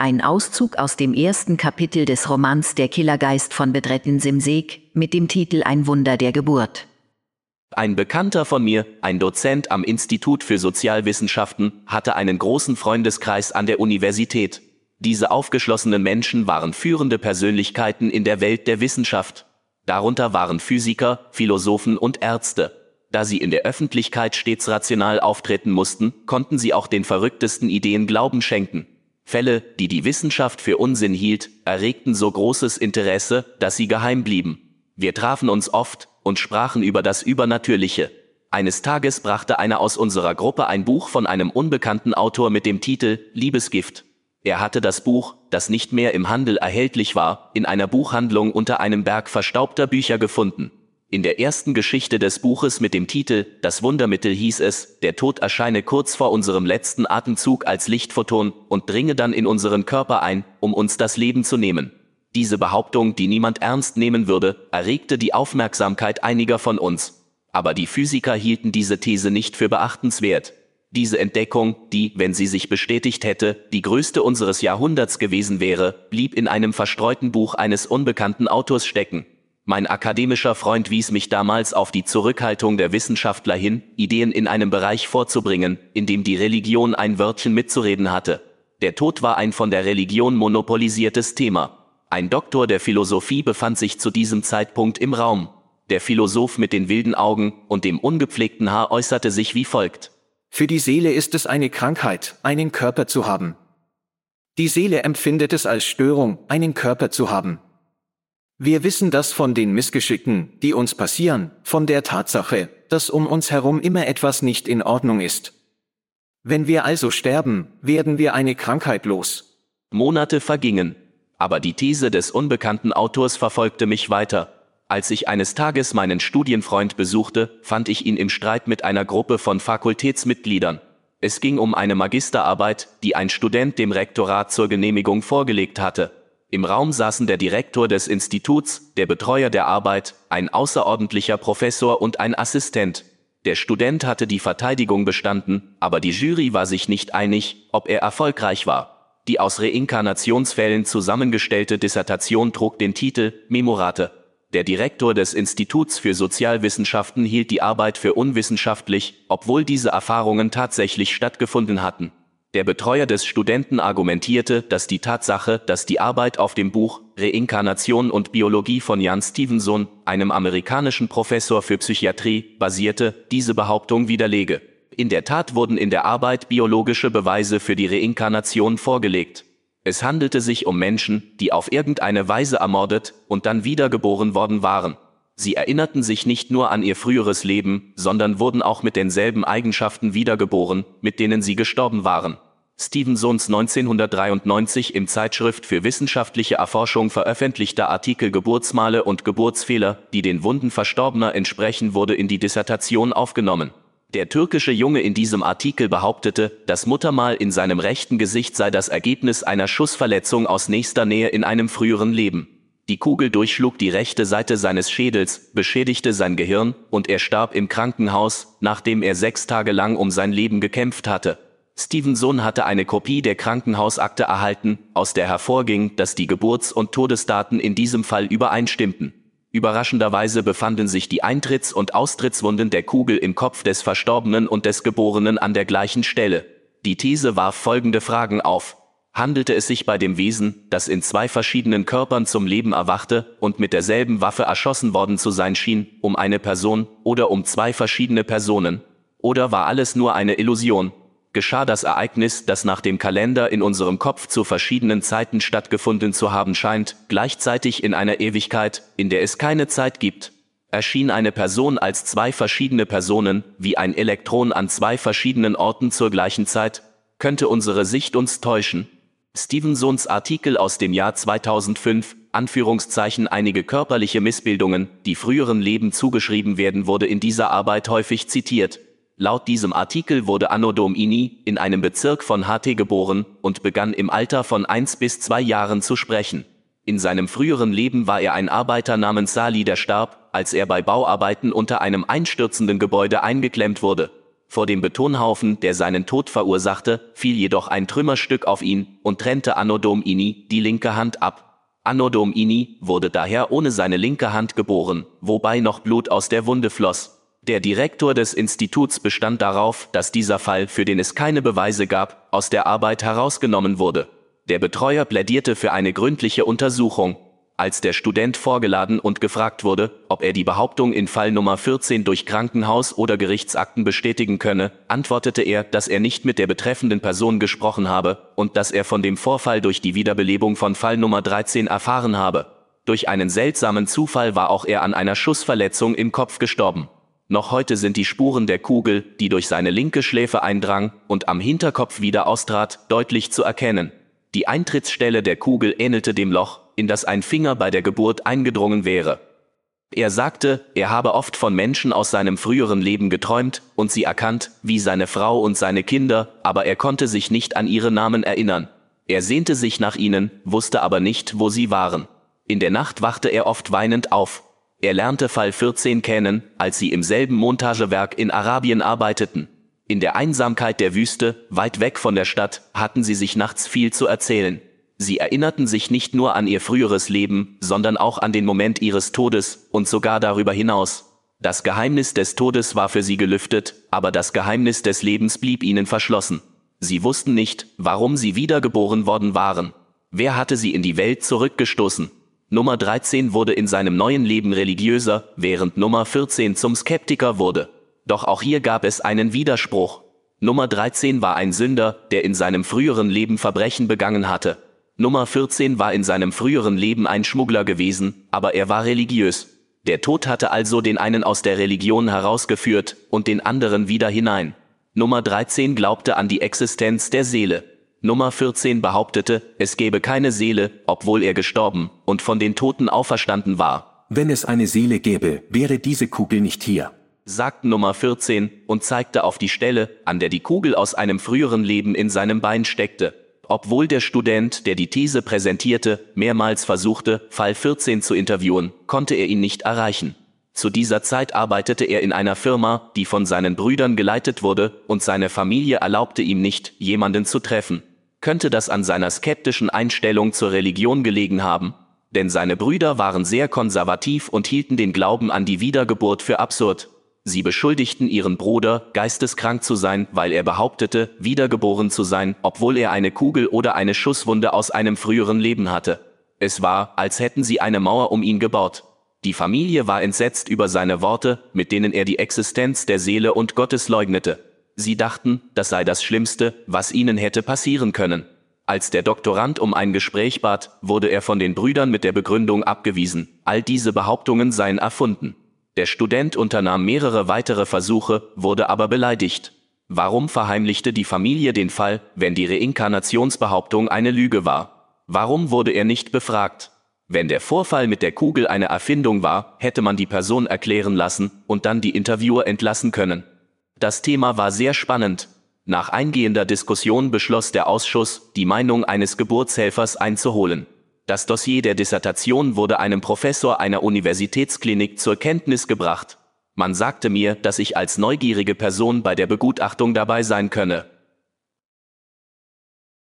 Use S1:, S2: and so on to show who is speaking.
S1: Ein Auszug aus dem ersten Kapitel des Romans Der Killergeist von Bedretten Simsek mit dem Titel Ein Wunder der Geburt.
S2: Ein Bekannter von mir, ein Dozent am Institut für Sozialwissenschaften, hatte einen großen Freundeskreis an der Universität. Diese aufgeschlossenen Menschen waren führende Persönlichkeiten in der Welt der Wissenschaft. Darunter waren Physiker, Philosophen und Ärzte. Da sie in der Öffentlichkeit stets rational auftreten mussten, konnten sie auch den verrücktesten Ideen Glauben schenken. Fälle, die die Wissenschaft für Unsinn hielt, erregten so großes Interesse, dass sie geheim blieben. Wir trafen uns oft und sprachen über das Übernatürliche. Eines Tages brachte einer aus unserer Gruppe ein Buch von einem unbekannten Autor mit dem Titel Liebesgift. Er hatte das Buch, das nicht mehr im Handel erhältlich war, in einer Buchhandlung unter einem Berg verstaubter Bücher gefunden. In der ersten Geschichte des Buches mit dem Titel Das Wundermittel hieß es, der Tod erscheine kurz vor unserem letzten Atemzug als Lichtphoton und dringe dann in unseren Körper ein, um uns das Leben zu nehmen. Diese Behauptung, die niemand ernst nehmen würde, erregte die Aufmerksamkeit einiger von uns. Aber die Physiker hielten diese These nicht für beachtenswert. Diese Entdeckung, die, wenn sie sich bestätigt hätte, die größte unseres Jahrhunderts gewesen wäre, blieb in einem verstreuten Buch eines unbekannten Autors stecken. Mein akademischer Freund wies mich damals auf die Zurückhaltung der Wissenschaftler hin, Ideen in einem Bereich vorzubringen, in dem die Religion ein Wörtchen mitzureden hatte. Der Tod war ein von der Religion monopolisiertes Thema. Ein Doktor der Philosophie befand sich zu diesem Zeitpunkt im Raum. Der Philosoph mit den wilden Augen und dem ungepflegten Haar äußerte sich wie folgt.
S3: Für die Seele ist es eine Krankheit, einen Körper zu haben. Die Seele empfindet es als Störung, einen Körper zu haben. Wir wissen das von den Missgeschicken, die uns passieren, von der Tatsache, dass um uns herum immer etwas nicht in Ordnung ist. Wenn wir also sterben, werden wir eine Krankheit los.
S2: Monate vergingen, aber die These des unbekannten Autors verfolgte mich weiter. Als ich eines Tages meinen Studienfreund besuchte, fand ich ihn im Streit mit einer Gruppe von Fakultätsmitgliedern. Es ging um eine Magisterarbeit, die ein Student dem Rektorat zur Genehmigung vorgelegt hatte. Im Raum saßen der Direktor des Instituts, der Betreuer der Arbeit, ein außerordentlicher Professor und ein Assistent. Der Student hatte die Verteidigung bestanden, aber die Jury war sich nicht einig, ob er erfolgreich war. Die aus Reinkarnationsfällen zusammengestellte Dissertation trug den Titel Memorate. Der Direktor des Instituts für Sozialwissenschaften hielt die Arbeit für unwissenschaftlich, obwohl diese Erfahrungen tatsächlich stattgefunden hatten. Der Betreuer des Studenten argumentierte, dass die Tatsache, dass die Arbeit auf dem Buch Reinkarnation und Biologie von Jan Stevenson, einem amerikanischen Professor für Psychiatrie, basierte, diese Behauptung widerlege. In der Tat wurden in der Arbeit biologische Beweise für die Reinkarnation vorgelegt. Es handelte sich um Menschen, die auf irgendeine Weise ermordet und dann wiedergeboren worden waren. Sie erinnerten sich nicht nur an ihr früheres Leben, sondern wurden auch mit denselben Eigenschaften wiedergeboren, mit denen sie gestorben waren. Stevensons 1993 im Zeitschrift für wissenschaftliche Erforschung veröffentlichter Artikel Geburtsmale und Geburtsfehler, die den Wunden Verstorbener entsprechen, wurde in die Dissertation aufgenommen. Der türkische Junge in diesem Artikel behauptete, das Muttermal in seinem rechten Gesicht sei das Ergebnis einer Schussverletzung aus nächster Nähe in einem früheren Leben. Die Kugel durchschlug die rechte Seite seines Schädels, beschädigte sein Gehirn, und er starb im Krankenhaus, nachdem er sechs Tage lang um sein Leben gekämpft hatte. Stevenson hatte eine Kopie der Krankenhausakte erhalten, aus der hervorging, dass die Geburts- und Todesdaten in diesem Fall übereinstimmten. Überraschenderweise befanden sich die Eintritts- und Austrittswunden der Kugel im Kopf des Verstorbenen und des Geborenen an der gleichen Stelle. Die These warf folgende Fragen auf handelte es sich bei dem Wesen, das in zwei verschiedenen Körpern zum Leben erwachte und mit derselben Waffe erschossen worden zu sein schien, um eine Person oder um zwei verschiedene Personen? Oder war alles nur eine Illusion? Geschah das Ereignis, das nach dem Kalender in unserem Kopf zu verschiedenen Zeiten stattgefunden zu haben scheint, gleichzeitig in einer Ewigkeit, in der es keine Zeit gibt? Erschien eine Person als zwei verschiedene Personen, wie ein Elektron an zwei verschiedenen Orten zur gleichen Zeit? Könnte unsere Sicht uns täuschen? Stevensons Artikel aus dem Jahr 2005, Anführungszeichen einige körperliche Missbildungen, die früheren Leben zugeschrieben werden, wurde in dieser Arbeit häufig zitiert. Laut diesem Artikel wurde Anno Domini in einem Bezirk von HT geboren und begann im Alter von eins bis zwei Jahren zu sprechen. In seinem früheren Leben war er ein Arbeiter namens Sali, der starb, als er bei Bauarbeiten unter einem einstürzenden Gebäude eingeklemmt wurde. Vor dem Betonhaufen, der seinen Tod verursachte, fiel jedoch ein Trümmerstück auf ihn und trennte Anno Domini die linke Hand ab. Anno Domini wurde daher ohne seine linke Hand geboren, wobei noch Blut aus der Wunde floss. Der Direktor des Instituts bestand darauf, dass dieser Fall, für den es keine Beweise gab, aus der Arbeit herausgenommen wurde. Der Betreuer plädierte für eine gründliche Untersuchung. Als der Student vorgeladen und gefragt wurde, ob er die Behauptung in Fall Nummer 14 durch Krankenhaus- oder Gerichtsakten bestätigen könne, antwortete er, dass er nicht mit der betreffenden Person gesprochen habe und dass er von dem Vorfall durch die Wiederbelebung von Fall Nummer 13 erfahren habe. Durch einen seltsamen Zufall war auch er an einer Schussverletzung im Kopf gestorben. Noch heute sind die Spuren der Kugel, die durch seine linke Schläfe eindrang und am Hinterkopf wieder austrat, deutlich zu erkennen. Die Eintrittsstelle der Kugel ähnelte dem Loch, in das ein Finger bei der Geburt eingedrungen wäre. Er sagte, er habe oft von Menschen aus seinem früheren Leben geträumt und sie erkannt, wie seine Frau und seine Kinder, aber er konnte sich nicht an ihre Namen erinnern. Er sehnte sich nach ihnen, wusste aber nicht, wo sie waren. In der Nacht wachte er oft weinend auf, er lernte Fall 14 kennen, als sie im selben Montagewerk in Arabien arbeiteten. In der Einsamkeit der Wüste, weit weg von der Stadt, hatten sie sich nachts viel zu erzählen. Sie erinnerten sich nicht nur an ihr früheres Leben, sondern auch an den Moment ihres Todes und sogar darüber hinaus. Das Geheimnis des Todes war für sie gelüftet, aber das Geheimnis des Lebens blieb ihnen verschlossen. Sie wussten nicht, warum sie wiedergeboren worden waren. Wer hatte sie in die Welt zurückgestoßen? Nummer 13 wurde in seinem neuen Leben religiöser, während Nummer 14 zum Skeptiker wurde. Doch auch hier gab es einen Widerspruch. Nummer 13 war ein Sünder, der in seinem früheren Leben Verbrechen begangen hatte. Nummer 14 war in seinem früheren Leben ein Schmuggler gewesen, aber er war religiös. Der Tod hatte also den einen aus der Religion herausgeführt und den anderen wieder hinein. Nummer 13 glaubte an die Existenz der Seele. Nummer 14 behauptete, es gebe keine Seele, obwohl er gestorben und von den Toten auferstanden war.
S4: Wenn es eine Seele gäbe, wäre diese Kugel nicht hier,
S2: sagt Nummer 14 und zeigte auf die Stelle, an der die Kugel aus einem früheren Leben in seinem Bein steckte. Obwohl der Student, der die These präsentierte, mehrmals versuchte, Fall 14 zu interviewen, konnte er ihn nicht erreichen. Zu dieser Zeit arbeitete er in einer Firma, die von seinen Brüdern geleitet wurde, und seine Familie erlaubte ihm nicht, jemanden zu treffen. Könnte das an seiner skeptischen Einstellung zur Religion gelegen haben? Denn seine Brüder waren sehr konservativ und hielten den Glauben an die Wiedergeburt für absurd. Sie beschuldigten ihren Bruder, geisteskrank zu sein, weil er behauptete, wiedergeboren zu sein, obwohl er eine Kugel oder eine Schusswunde aus einem früheren Leben hatte. Es war, als hätten sie eine Mauer um ihn gebaut. Die Familie war entsetzt über seine Worte, mit denen er die Existenz der Seele und Gottes leugnete. Sie dachten, das sei das Schlimmste, was ihnen hätte passieren können. Als der Doktorand um ein Gespräch bat, wurde er von den Brüdern mit der Begründung abgewiesen, all diese Behauptungen seien erfunden. Der Student unternahm mehrere weitere Versuche, wurde aber beleidigt. Warum verheimlichte die Familie den Fall, wenn die Reinkarnationsbehauptung eine Lüge war? Warum wurde er nicht befragt? Wenn der Vorfall mit der Kugel eine Erfindung war, hätte man die Person erklären lassen und dann die Interviewer entlassen können. Das Thema war sehr spannend. Nach eingehender Diskussion beschloss der Ausschuss, die Meinung eines Geburtshelfers einzuholen. Das Dossier der Dissertation wurde einem Professor einer Universitätsklinik zur Kenntnis gebracht. Man sagte mir, dass ich als neugierige Person bei der Begutachtung dabei sein könne.